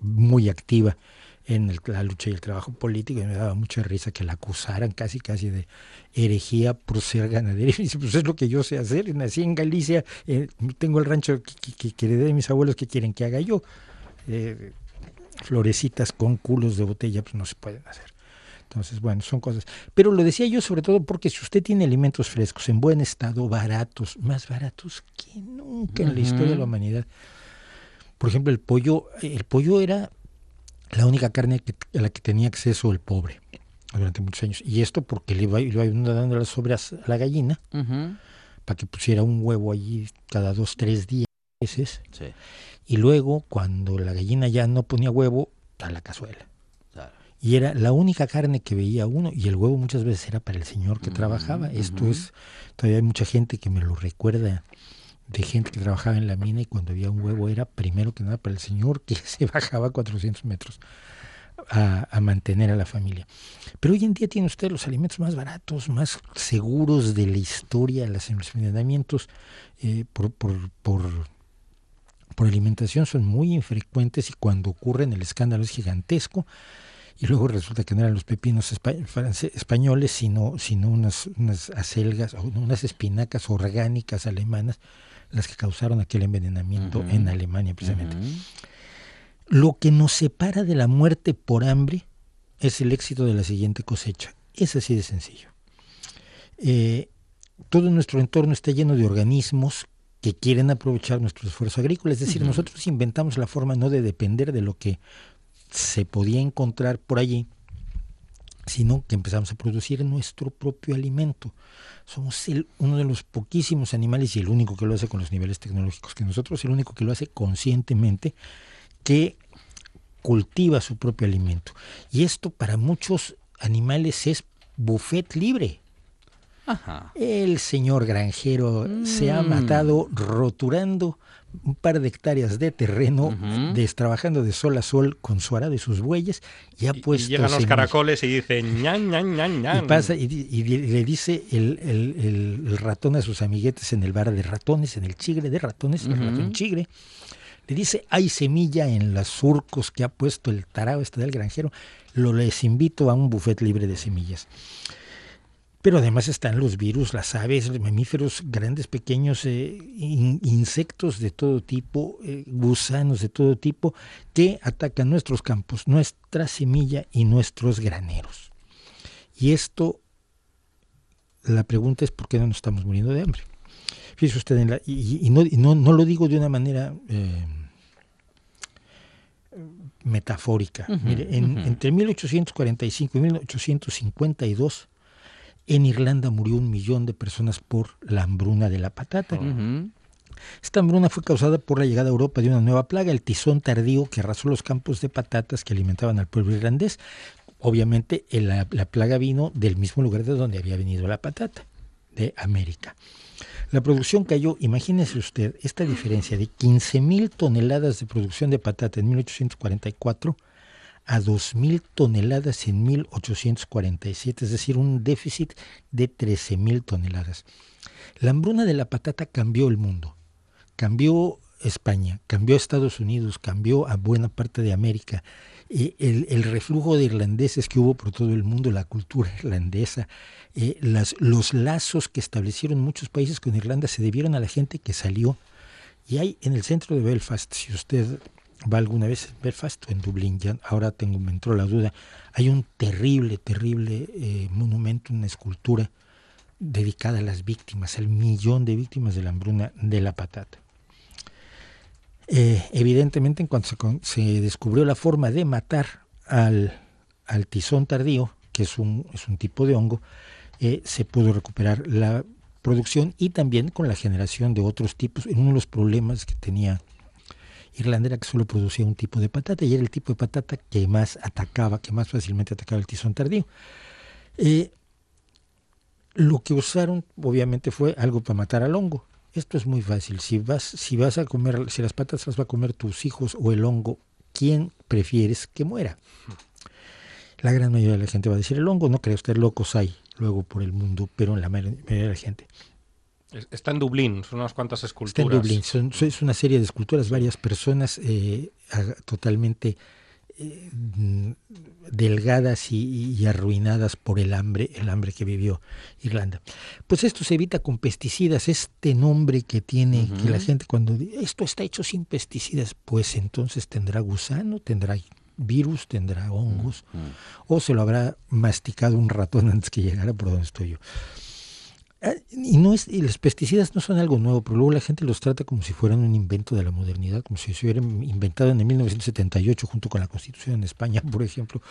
muy activa en la lucha y el trabajo político y me daba mucha risa que la acusaran casi casi de herejía por ser ganadera. <laughs> Y dice pues es lo que yo sé hacer nací en Galicia eh, tengo el rancho que, que, que- heredé mis abuelos que quieren que haga yo Eh, florecitas con culos de botella pues no se pueden hacer entonces bueno son cosas pero lo decía yo sobre todo porque si usted tiene alimentos frescos en buen estado baratos más baratos que nunca en la historia de la humanidad por ejemplo el pollo el pollo era la única carne que- a la que tenía acceso el pobre durante muchos años. Y esto porque le iba, le iba dando las sobras a la gallina para que pusiera un huevo allí cada dos, tres días. Sí, Y luego, cuando la gallina ya no ponía huevo, a la cazuela. Y era la única carne que veía uno, y el huevo muchas veces era para el señor que Mm, trabajaba. Esto es, todavía hay mucha gente que me lo recuerda, de gente que trabajaba en la mina y cuando había un huevo era primero que nada para el señor que <laughs> se bajaba 400 metros a, a mantener a la familia. Pero hoy en día tiene usted los alimentos más baratos, más seguros de la historia, los envenenamientos eh, por, por, por, por alimentación son muy infrecuentes y cuando ocurren el escándalo es gigantesco y luego resulta que no eran los pepinos espa- españoles, sino, sino unas, unas acelgas, o unas espinacas orgánicas alemanas, las que causaron aquel envenenamiento en Alemania precisamente. Lo que nos separa de la muerte por hambre es el éxito de la siguiente cosecha. Es así de sencillo. Eh, todo nuestro entorno está lleno de organismos que quieren aprovechar nuestro esfuerzo agrícola. Es decir, nosotros inventamos la forma no de depender de lo que se podía encontrar por allí, sino que empezamos a producir nuestro propio alimento. Somos el- uno de los poquísimos animales y el único que lo hace con los niveles tecnológicos que nosotros, el único que lo hace conscientemente, que cultiva su propio alimento. Y esto para muchos animales es buffet libre. Ajá. El señor granjero se ha Mm. matado roturando un par de hectáreas de terreno, Ujú. des- trabajando de sol a sol con su arado y sus bueyes, y ha puesto y llegan los caracoles y dicen ñan, ñan, ñan, ñan. Y pasa y, le dice el, el- el- el ratón a sus amiguetes en el bar de ratones, en el chigre de ratones, el ratón chigre. Le dice, hay semilla en los surcos que ha puesto el tarao este del granjero. Lo les invito a un buffet libre de semillas. Pero además están los virus, las aves, los mamíferos grandes, pequeños, eh, in- insectos de todo tipo, eh, gusanos de todo tipo, que atacan nuestros campos, nuestra semilla y nuestros graneros. Y esto, la pregunta es por qué no nos estamos muriendo de hambre. Fíjese usted, en la- y, y no, y no, no lo digo de una manera eh, metafórica. Mire, en- ujú. entre 1845 y 1852, en Irlanda murió un millón de personas por la hambruna de la patata. Esta hambruna fue causada por la llegada a Europa de una nueva plaga, el tizón tardío, que arrasó los campos de patatas que alimentaban al pueblo irlandés. Obviamente, la, la plaga vino del mismo lugar de donde había venido la patata, de América. La producción cayó, imagínese usted, esta diferencia de 15 mil toneladas de producción de patata en 1844 a 2 mil toneladas en 1847, es decir, un déficit de 13 mil toneladas. La hambruna de la patata cambió el mundo, cambió España, cambió Estados Unidos, cambió a buena parte de América. El, el reflujo de irlandeses que hubo por todo el mundo, la cultura irlandesa, eh, los lazos que establecieron muchos países con Irlanda se debieron a la gente que salió. Y hay en el centro de Belfast, si usted va alguna vez a Belfast o en Dublín, ya ahora tengo, me entró la duda, hay un terrible, terrible eh, monumento, una escultura dedicada a las víctimas, al millón de víctimas de la hambruna de la patata. Eh, evidentemente, en cuanto se, descubrió la forma de matar al, al tizón tardío, que es un, es un tipo de hongo, eh, se pudo recuperar la producción y también con la generación de otros tipos. Uno de los problemas que tenía Irlanda era que solo producía un tipo de patata y era el tipo de patata que más atacaba, que más fácilmente atacaba el tizón tardío. Eh, lo que usaron obviamente fue algo para matar al hongo. Esto es muy fácil. Si vas, si vas a comer, si las patas las va a comer tus hijos o el hongo, ¿quién prefieres que muera? La gran mayoría de la gente va a decir el hongo, no cree usted, locos hay luego por el mundo, pero la mayoría de la gente. Es- Está en Dublín, son unas cuantas Está esculturas. en Dublín, son, es una serie de esculturas, varias personas eh, totalmente eh, delgadas y, y arruinadas por el hambre, el hambre que vivió Irlanda. Pues esto se evita con pesticidas, este nombre que tiene, que la gente cuando dice, esto está hecho sin pesticidas, pues entonces tendrá gusano, tendrá virus, tendrá hongos, o se lo habrá masticado un ratón <laughs> antes que llegara por donde estoy yo. Ah, Y no es, y los pesticidas no son algo nuevo, pero luego la gente los trata como si fueran un invento de la modernidad, como si se hubieran inventado en el 1978 junto con la Constitución en España, <laughs> por ejemplo,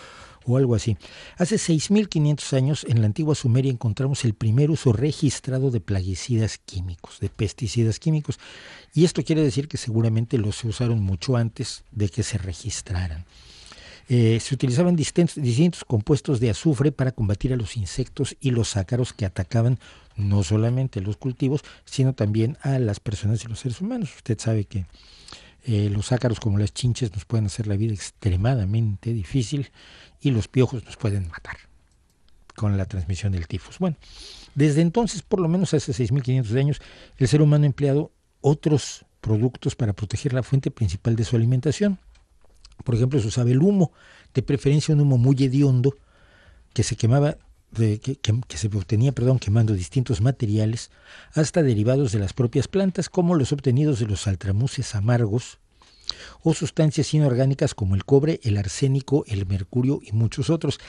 o algo así. Hace 6.500 años en la antigua Sumeria encontramos el primer uso registrado de plaguicidas químicos, de pesticidas químicos, y esto quiere decir que seguramente los usaron mucho antes de que se registraran. Eh, se utilizaban distintos, distintos compuestos de azufre para combatir a los insectos y los ácaros que atacaban no solamente los cultivos, sino también a las personas y los seres humanos. Usted sabe que eh, los ácaros como las chinches nos pueden hacer la vida extremadamente difícil y los piojos nos pueden matar con la transmisión del tifus. Bueno, desde entonces, por lo menos hace 6.500 años, el ser humano ha empleado otros productos para proteger la fuente principal de su alimentación. Por ejemplo, se usaba el humo, de preferencia un humo muy hediondo, que se quemaba, que, se obtenía, perdón, quemando distintos materiales, hasta derivados de las propias plantas, como los obtenidos de los saltramuces amargos, o sustancias inorgánicas como el cobre, el arsénico, el mercurio y muchos otros.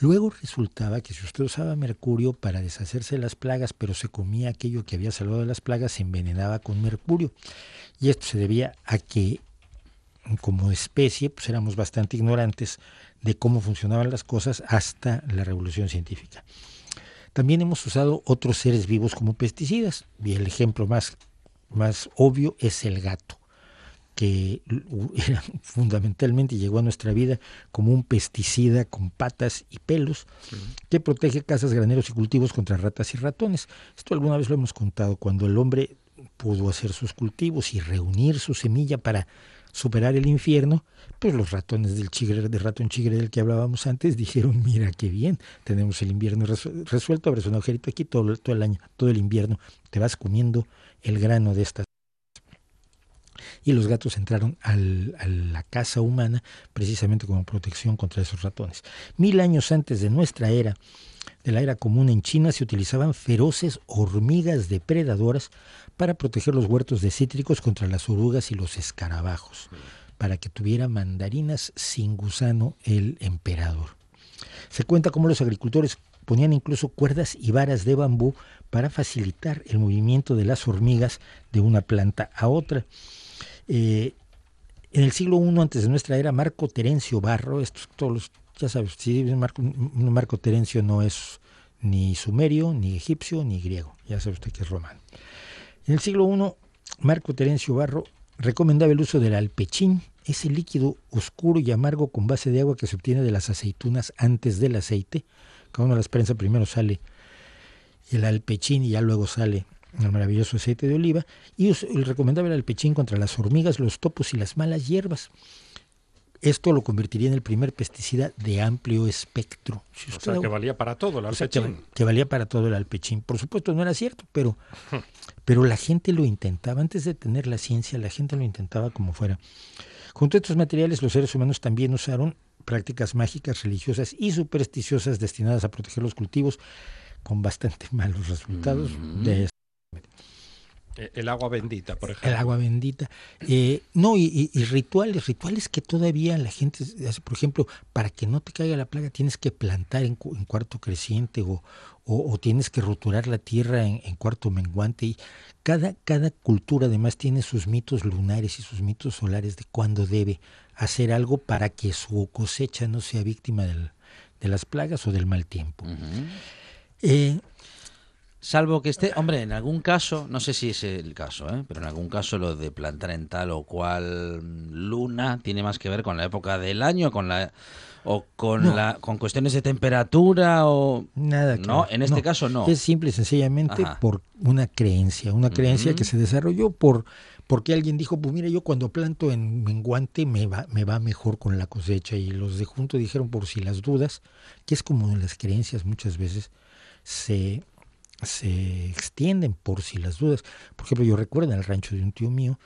Luego resultaba que si usted usaba mercurio para deshacerse de las plagas, pero se comía aquello que había salvado de las plagas, se envenenaba con mercurio. Y esto se debía a que como especie, pues éramos bastante ignorantes de cómo funcionaban las cosas hasta la revolución científica. También hemos usado otros seres vivos como pesticidas, y el ejemplo más, más obvio es el gato, que <laughs> era fundamentalmente llegó a nuestra vida como un pesticida con patas y pelos que protege casas, graneros y cultivos contra ratas y ratones. Esto alguna vez lo hemos contado, cuando el hombre pudo hacer sus cultivos y reunir su semilla para superar el infierno, pues los ratones del chigre, de ratón chigre del que hablábamos antes dijeron, mira qué bien, tenemos el invierno resu- resuelto, abres un agujerito aquí todo, todo el año, todo el invierno, te vas comiendo el grano de estas y los gatos entraron a la casa humana precisamente como protección contra esos ratones. Mil años antes de nuestra era, de la era común en China, se utilizaban feroces hormigas depredadoras para proteger los huertos de cítricos contra las orugas y los escarabajos, para que tuviera mandarinas sin gusano el emperador. Se cuenta cómo los agricultores ponían incluso cuerdas y varas de bambú para facilitar el movimiento de las hormigas de una planta a otra. Eh, en el siglo I antes de nuestra era, Marco Terencio Barro, estos todos los, ya sabes, si Marco, Marco Terencio no es ni sumerio, ni egipcio, ni griego, ya sabe usted que es romano. En el siglo I, Marco Terencio Barro recomendaba el uso del alpechín, ese líquido oscuro y amargo con base de agua que se obtiene de las aceitunas antes del aceite. Cada uno las prensa primero sale el alpechín y ya luego sale el maravilloso aceite de oliva. Y recomendaba el alpechín contra las hormigas, los topos y las malas hierbas. Esto lo convertiría en el primer pesticida de amplio espectro. Si O sea, que valía para todo el o sea, que, alpechín. que valía para todo el alpechín. Por supuesto, no era cierto, pero, <laughs> pero la gente lo intentaba. Antes de tener la ciencia, la gente lo intentaba como fuera. Junto a estos materiales, los seres humanos también usaron prácticas mágicas, religiosas y supersticiosas destinadas a proteger los cultivos con bastante <laughs> malos resultados. De Eh, El agua bendita, por ejemplo. el agua bendita. Eh, no, y, y- y rituales, rituales que todavía la gente hace, por ejemplo, para que no te caiga la plaga tienes que plantar en, cu- en cuarto creciente o, o- o tienes que roturar la tierra en, en cuarto menguante. Y cada, cada cultura además tiene sus mitos lunares y sus mitos solares de cuándo debe hacer algo para que su cosecha no sea víctima del- de las plagas o del mal tiempo. Eh, Salvo que esté, hombre, en algún caso, no sé si es el caso, ¿eh? pero en algún caso lo de plantar en tal o cual luna tiene más que ver con la época del año, con la o con No. la con cuestiones de temperatura o Nada que no, en este caso no. Es simple y sencillamente Ajá. por una creencia, una creencia que se desarrolló por porque alguien dijo, pues mira, yo cuando planto en menguante me va, me va mejor con la cosecha y los de junto dijeron por si las dudas, que es como las creencias muchas veces se, se extienden por si las dudas. Por ejemplo, yo recuerdo en el rancho de un tío mío,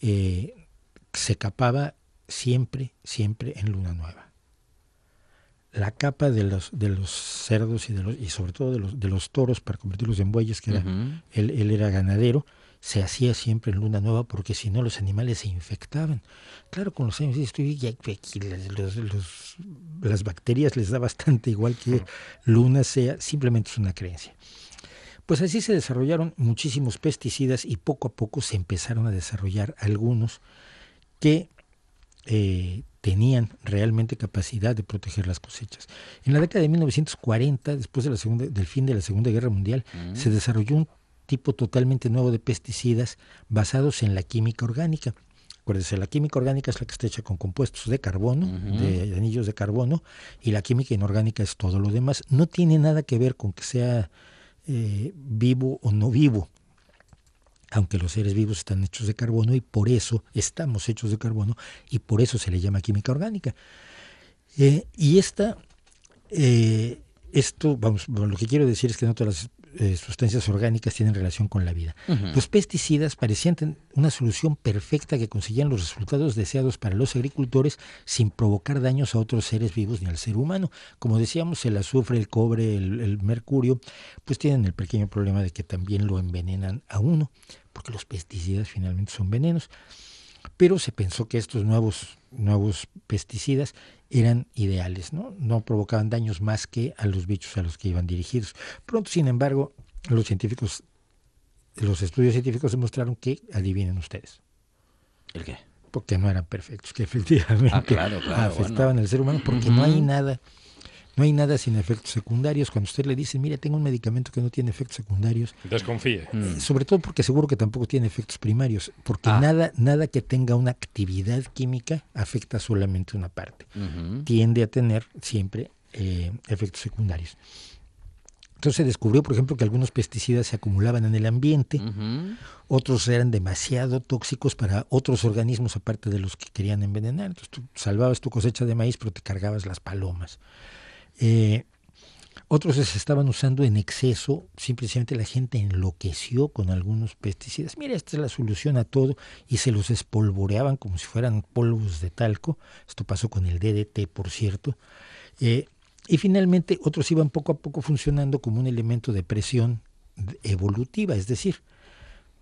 eh, se capaba siempre, siempre en luna nueva. La capa de los de los cerdos y de los y sobre todo de los de los toros para convertirlos en bueyes que era él, él era ganadero se hacía siempre en luna nueva porque si no los animales se infectaban. Claro con los años tú, ya los- las bacterias les da bastante igual que luna sea simplemente es una creencia pues así se desarrollaron muchísimos pesticidas y poco a poco se empezaron a desarrollar algunos que eh, tenían realmente capacidad de proteger las cosechas. En la década de 1940, después de la segunda, del fin de la Segunda Guerra Mundial, se desarrolló un tipo totalmente nuevo de pesticidas basados en la química orgánica. Acuérdense, la química orgánica es la que está hecha con compuestos de carbono, de anillos de carbono, y la química inorgánica es todo lo demás. No tiene nada que ver con que sea eh, vivo o no vivo aunque los seres vivos están hechos de carbono y por eso estamos hechos de carbono y por eso se le llama química orgánica. Eh, y esta, eh, esto, vamos, lo que quiero decir es que no todas las eh, sustancias orgánicas tienen relación con la vida. Los pesticidas parecían una solución perfecta que conseguían los resultados deseados para los agricultores sin provocar daños a otros seres vivos ni al ser humano. Como decíamos, el azufre, el cobre, el, el mercurio, pues tienen el pequeño problema de que también lo envenenan a uno, porque los pesticidas finalmente son venenos. Pero se pensó que estos nuevos, nuevos pesticidas eran ideales, ¿no? No provocaban daños más que a los bichos a los que iban dirigidos. Pronto, sin embargo, los científicos, los estudios científicos demostraron que, adivinen ustedes, ¿El qué? porque no eran perfectos, que <laughs> efectivamente Ah, claro, claro, afectaban bueno. al ser humano, porque no hay nada, No hay nada sin efectos secundarios. Cuando usted le dice, mire, tengo un medicamento que no tiene efectos secundarios, Desconfíe. eh, sobre todo porque seguro que tampoco tiene efectos primarios, porque Ah. nada, nada que tenga una actividad química afecta solamente una parte. Tiende a tener siempre eh, efectos secundarios. Entonces se descubrió, por ejemplo, que algunos pesticidas se acumulaban en el ambiente, otros eran demasiado tóxicos para otros organismos aparte de los que querían envenenar. Entonces tú salvabas tu cosecha de maíz, pero te cargabas las palomas. Eh, otros se estaban usando en exceso, simplemente la gente enloqueció con algunos pesticidas. Mira, esta es la solución a todo y se los espolvoreaban como si fueran polvos de talco. Esto pasó con el DDT, por cierto. Eh, y finalmente otros iban poco a poco funcionando como un elemento de presión evolutiva, es decir,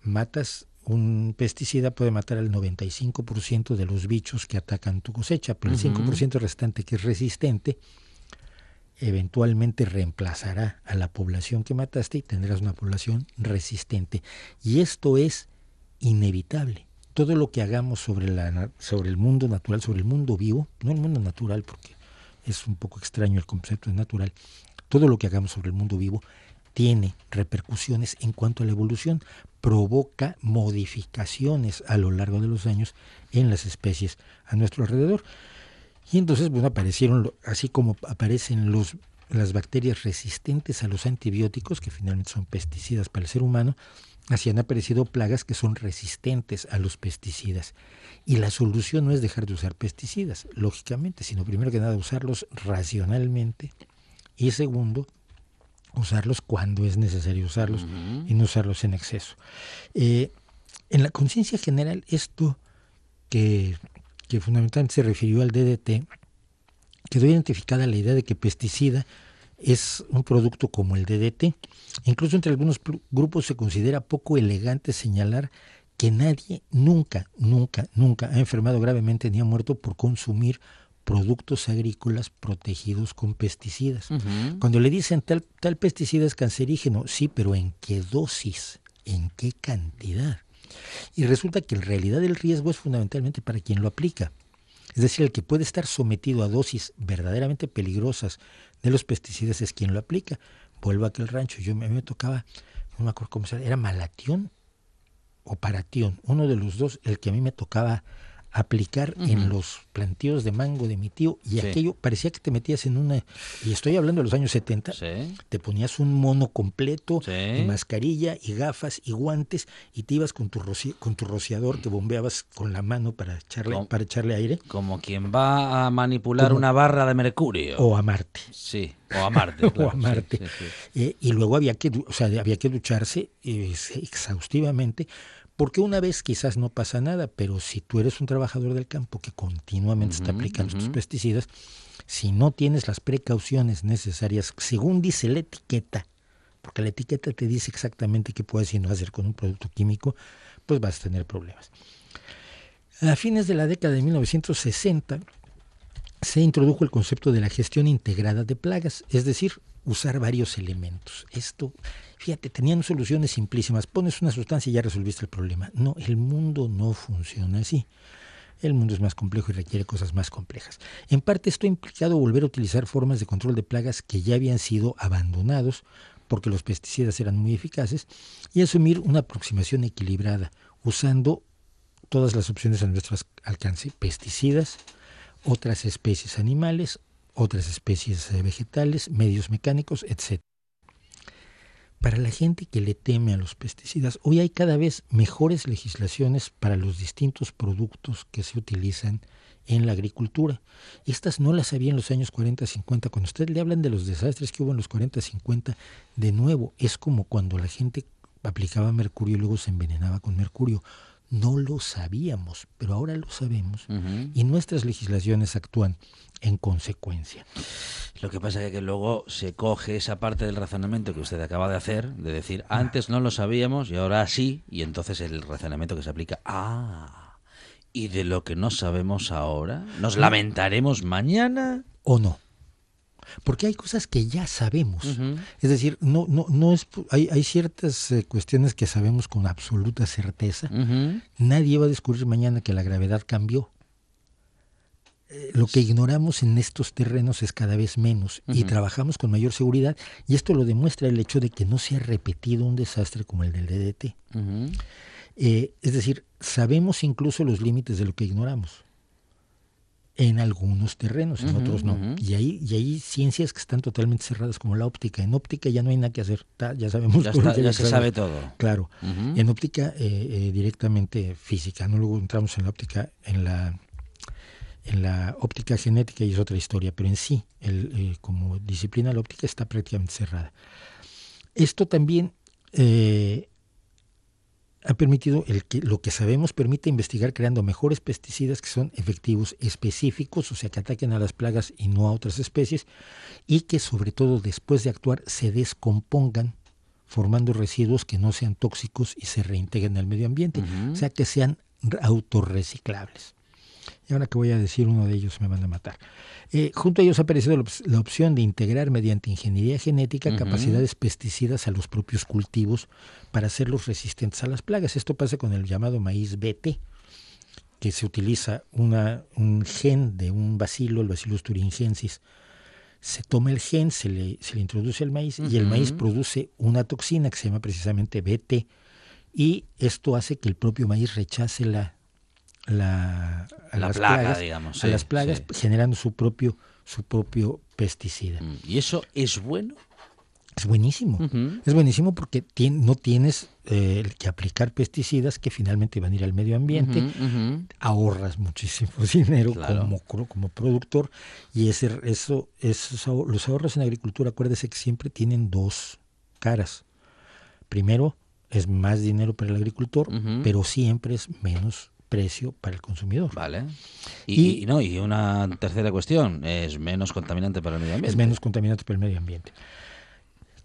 matas un pesticida puede matar al 95% de los bichos que atacan tu cosecha, pero el 5% restante que es resistente eventualmente reemplazará a la población que mataste y tendrás una población resistente. Y esto es inevitable. Todo lo que hagamos sobre, la, sobre el mundo natural, sobre el mundo vivo, no el mundo natural porque es un poco extraño el concepto de natural, todo lo que hagamos sobre el mundo vivo tiene repercusiones en cuanto a la evolución, provoca modificaciones a lo largo de los años en las especies a nuestro alrededor. Y entonces, bueno, aparecieron, así como aparecen los, las bacterias resistentes a los antibióticos, que finalmente son pesticidas para el ser humano, así han aparecido plagas que son resistentes a los pesticidas. Y la solución no es dejar de usar pesticidas, lógicamente, sino primero que nada usarlos racionalmente y segundo, usarlos cuando es necesario usarlos y no usarlos en exceso. Eh, en la conciencia general, esto que, que fundamentalmente se refirió al DDT, quedó identificada la idea de que pesticida es un producto como el DDT. Incluso entre algunos grupos se considera poco elegante señalar que nadie nunca, nunca, nunca ha enfermado gravemente ni ha muerto por consumir productos agrícolas protegidos con pesticidas. Cuando le dicen tal, tal pesticida es cancerígeno, sí, pero ¿en qué dosis? ¿En qué cantidad? Y resulta que en realidad el riesgo es fundamentalmente para quien lo aplica. Es decir, el que puede estar sometido a dosis verdaderamente peligrosas de los pesticidas es quien lo aplica. Vuelvo a aquel rancho, yo me, me tocaba, no me acuerdo cómo se llama, era malatión o paratión, uno de los dos, el que a mí me tocaba aplicar en los plantíos de mango de mi tío y Sí. aquello parecía que te metías en una, y estoy hablando de los años 70, Sí. te ponías un mono completo, Sí. y mascarilla y gafas y guantes y te ibas con tu, roci- con tu rociador que bombeabas con la mano para echarle, para echarle aire Como quien va a manipular Como- una barra de mercurio. o a Marte. Sí, o a Marte. <laughs> o a Marte. Eh, y luego había que, o sea, había que ducharse eh, exhaustivamente, porque una vez quizás no pasa nada, pero si tú eres un trabajador del campo que continuamente está aplicando estos ujú. pesticidas, si no tienes las precauciones necesarias, según dice la etiqueta, porque la etiqueta te dice exactamente qué puedes y no hacer con un producto químico, pues vas a tener problemas. A fines de la década de 1960 se introdujo el concepto de la gestión integrada de plagas, es decir, usar varios elementos. Esto, fíjate, tenían soluciones simplísimas. Pones una sustancia y ya resolviste el problema. No, el mundo no funciona así. El mundo es más complejo y requiere cosas más complejas. En parte esto ha implicado volver a utilizar formas de control de plagas que ya habían sido abandonados porque los pesticidas eran muy eficaces y asumir una aproximación equilibrada usando todas las opciones a nuestro alcance. Pesticidas, otras especies animales, otras especies eh, vegetales, medios mecánicos, etc. Para la gente que le teme a los pesticidas, hoy hay cada vez mejores legislaciones para los distintos productos que se utilizan en la agricultura. Estas no las había en los años 40, 50. Cuando usted le hablan de los desastres que hubo en los 40, 50, de nuevo, es como cuando la gente aplicaba mercurio y luego se envenenaba con mercurio. No lo sabíamos, pero ahora lo sabemos y nuestras legislaciones actúan en consecuencia. Lo que pasa es que luego se coge esa parte del razonamiento que usted acaba de hacer, de decir, antes no lo sabíamos y ahora sí, y entonces el razonamiento que se aplica, ah, y de lo que no sabemos ahora, nos lamentaremos mañana. ¿O no? Porque hay cosas que ya sabemos. Es decir, no, no, no es, hay, hay ciertas eh, cuestiones que sabemos con absoluta certeza. Nadie va a descubrir mañana que la gravedad cambió. eh, lo que ignoramos en estos terrenos es cada vez menos y trabajamos con mayor seguridad y esto lo demuestra el hecho de que no se ha repetido un desastre como el del DDT. Eh, es decir, sabemos incluso los límites de lo que ignoramos. En algunos terrenos, en otros no. Y hay, y hay ciencias que están totalmente cerradas, como la óptica. En óptica ya no hay nada que hacer. ta- ya sabemos Ya, está- ya se sabe todo. Claro. En óptica eh, eh, directamente física, no luego entramos en la óptica, en la en la óptica genética y es otra historia, pero en sí, el, eh, como disciplina la óptica está prácticamente cerrada. Esto también eh, ha permitido, el que, lo que sabemos permite investigar creando mejores pesticidas que son efectivos específicos, o sea, que ataquen a las plagas y no a otras especies, y que sobre todo después de actuar se descompongan formando residuos que no sean tóxicos y se reintegren al medio ambiente, o sea, que sean autorreciclables. Y ahora que voy a decir uno de ellos me van a matar. Eh, junto a ellos ha aparecido la, op- la opción de integrar mediante ingeniería genética capacidades pesticidas a los propios cultivos para hacerlos resistentes a las plagas. Esto pasa con el llamado maíz BT, que se utiliza una, un gen de un bacilo, el Bacillus thuringiensis. Se toma el gen, se le, se le introduce al maíz y el maíz produce una toxina que se llama precisamente BT y esto hace que el propio maíz rechace la, la, a La las plaga, plagas, digamos, a las plagas sí. generando su propio, su propio pesticida. Mm, ¿Y eso es bueno? Es buenísimo. Es buenísimo porque tien- no tienes eh, que aplicar pesticidas que finalmente van a ir al medio ambiente. Ahorras muchísimo <laughs> dinero Claro. como, como productor y ese, eso, esos, los ahorros en agricultura, acuérdese que siempre tienen dos caras. Primero, es más dinero para el agricultor, pero siempre es menos precio para el consumidor. Vale. Y, Y- y no, y una tercera cuestión, es menos contaminante para el medio ambiente. es menos contaminante para el medio ambiente.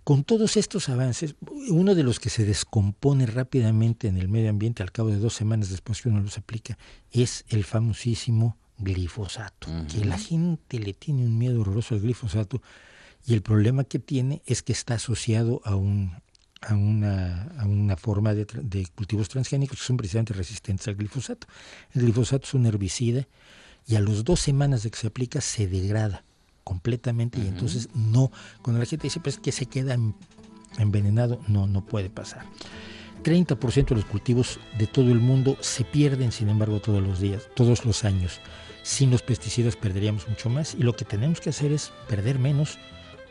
Con todos estos avances, uno de los que se descompone rápidamente en el medio ambiente al cabo de dos semanas después que uno los aplica es el famosísimo glifosato, que la gente le tiene un miedo horroroso al glifosato y el problema que tiene es que está asociado a un a una, a una forma de, cultivos transgénicos que son precisamente resistentes al glifosato. El glifosato es un herbicida y a las dos semanas de que se aplica se degrada completamente y entonces no, cuando la gente dice pues que se queda en- envenenado, no, no puede pasar. 30% de los cultivos de todo el mundo se pierden, sin embargo, todos los días, todos los años. Sin los pesticidas perderíamos mucho más y lo que tenemos que hacer es perder menos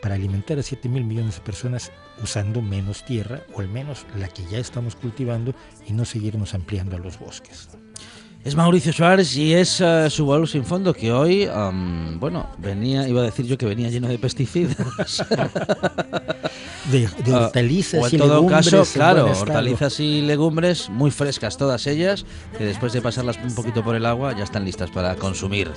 para alimentar a 7 mil millones de personas usando menos tierra o al menos la que ya estamos cultivando y no seguirnos ampliando a los bosques. Es Mauricio Suárez y es eh, su baúl sin fondo que hoy, am, bueno, venía, iba a decir yo que venía lleno de pesticidas. <laughs> De, de Ah, hortalizas o en y todo legumbres caso, en claro, hortalizas y legumbres muy frescas todas ellas, que después de pasarlas un poquito por el agua ya están listas para consumir.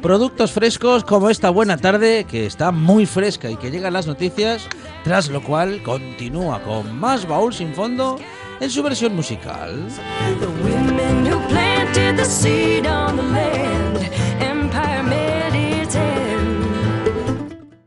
Productos frescos como esta buena tarde, que está muy fresca y que llegan las noticias, tras lo cual continúa con más baúl sin fondo en su versión musical. planted the seed on the land.